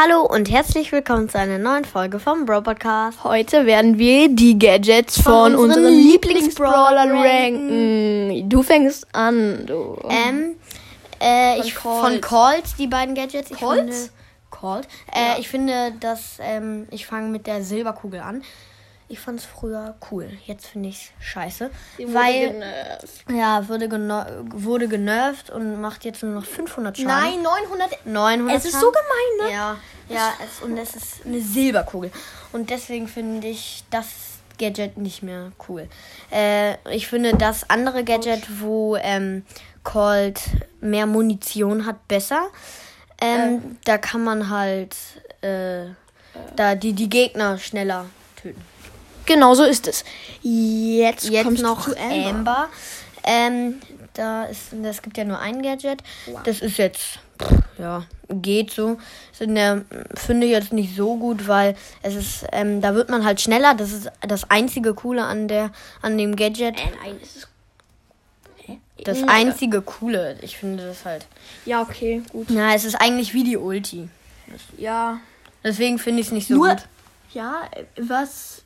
Hallo und herzlich willkommen zu einer neuen Folge vom Bro Podcast. Heute werden wir die Gadgets von, Von unseren unseren Lieblingsbrawlern Lieblingsbrawlern ranken. Du fängst an, du. Ähm, äh, Von ich Colt. von Colt die beiden Gadgets. Ich Colt? Finde, Colt. Äh, Ich finde, dass ähm, ich fange mit der Silberkugel an. Ich fand es früher cool. Jetzt finde ich es scheiße, weil ja wurde wurde genervt und macht jetzt nur noch 500 Schaden. Nein, 900. 900 Es ist Schaden. so gemein, ne? Ja, ja, es, und es ist eine Silberkugel. Und deswegen finde ich das Gadget nicht mehr cool. Äh, ich finde das andere Gadget, wo ähm, Colt mehr Munition hat, besser. Ähm, Da kann man halt äh, da die, die Gegner schneller töten. Genau so ist es. Jetzt, Jetzt kommst noch zu Amber. Amber. Ähm, da ist, das gibt ja nur ein Gadget. Das ist jetzt, ja, geht so. Finde ich jetzt nicht so gut, weil es ist, ähm, da wird man halt schneller. Das ist das einzige Coole an der, an dem Gadget. Äh, nein, es ist. Das einzige Coole. Ich finde das halt. Ja, okay, gut. Na, es ist eigentlich wie die Ulti. Ja. Deswegen finde ich es nicht so Nur. gut. Ja, was.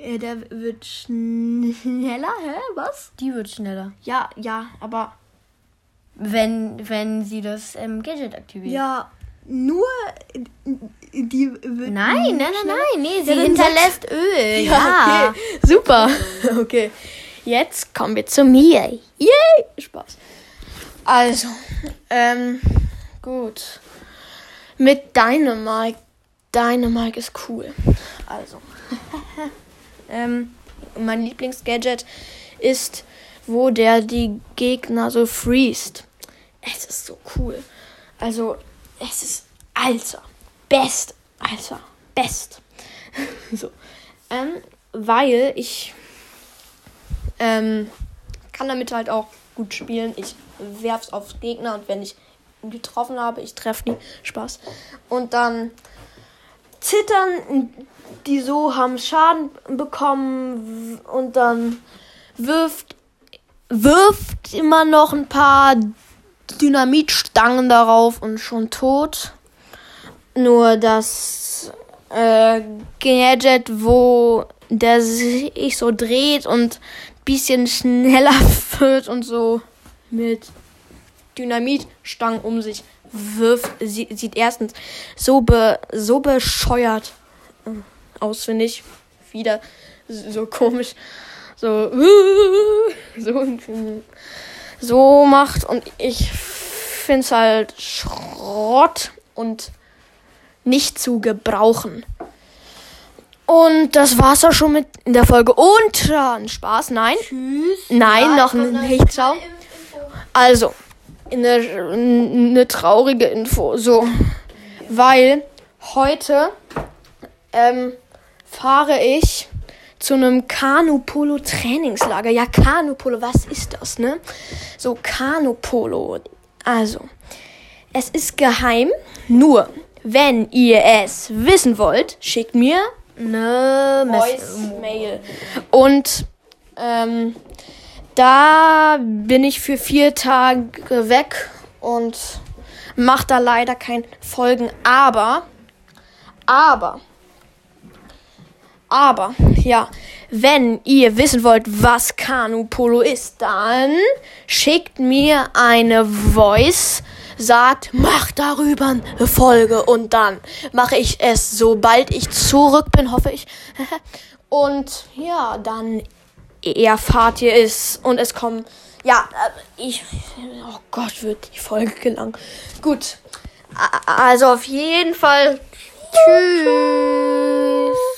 Äh, Der wird schneller, hä? Was? Die wird schneller. Ja, ja, aber. Wenn, wenn sie das ähm, Gadget aktiviert. Ja, nur. Die wird. Nein, nein, nein, nein. Nee, sie Ja, hinterlässt Öl. Ja. Ja, okay. Super. Okay. Jetzt kommen wir zu mir. Yay! Spaß. Also, ähm, gut. Mit Dynamite. Dynamite ist cool. Also. ähm, mein Lieblingsgadget ist, wo der die Gegner so freest. Es ist so cool. Also, es ist Alter. Best. Alter. Best. so. Ähm, weil ich ähm, kann damit halt auch gut spielen. Ich werf's auf Gegner und wenn ich getroffen habe, ich treffe die. Spaß. Und dann zittern die so, haben Schaden bekommen und dann wirft wirft immer noch ein paar Dynamitstangen darauf und schon tot. Nur das äh, Gadget, wo der sich so dreht und bisschen schneller wird und so mit Dynamitstangen um sich wirft, sie, sieht erstens so be, so bescheuert äh, aus, finde ich. Wieder so komisch. So, so, so macht und ich finde es halt Schrott und nicht zu gebrauchen. Und das war's auch schon mit in der Folge. Und äh, Spaß, nein. Tschüss. Nein, noch kommt nicht. Ciao. Also, eine, eine traurige Info. So, weil heute ähm, fahre ich zu einem Kanu-Polo-Trainingslager. Ja, Kanu-Polo, was ist das, ne? So, Kanu-Polo. Also, es ist geheim. Nur, wenn ihr es wissen wollt, schickt mir Ne, Voice-Mail. Und ähm, da bin ich für vier Tage weg und mache da leider keine Folgen. Aber, aber, aber, ja, wenn ihr wissen wollt, was Kanu Polo ist, dann schickt mir eine Voice, sagt, mach darüber eine Folge und dann mache ich es, sobald ich zurück bin, hoffe ich. und ja, dann erfahrt ihr es und es kommen, ja, äh, ich, oh Gott, wird die Folge gelang. Gut, also auf jeden Fall, tschüss.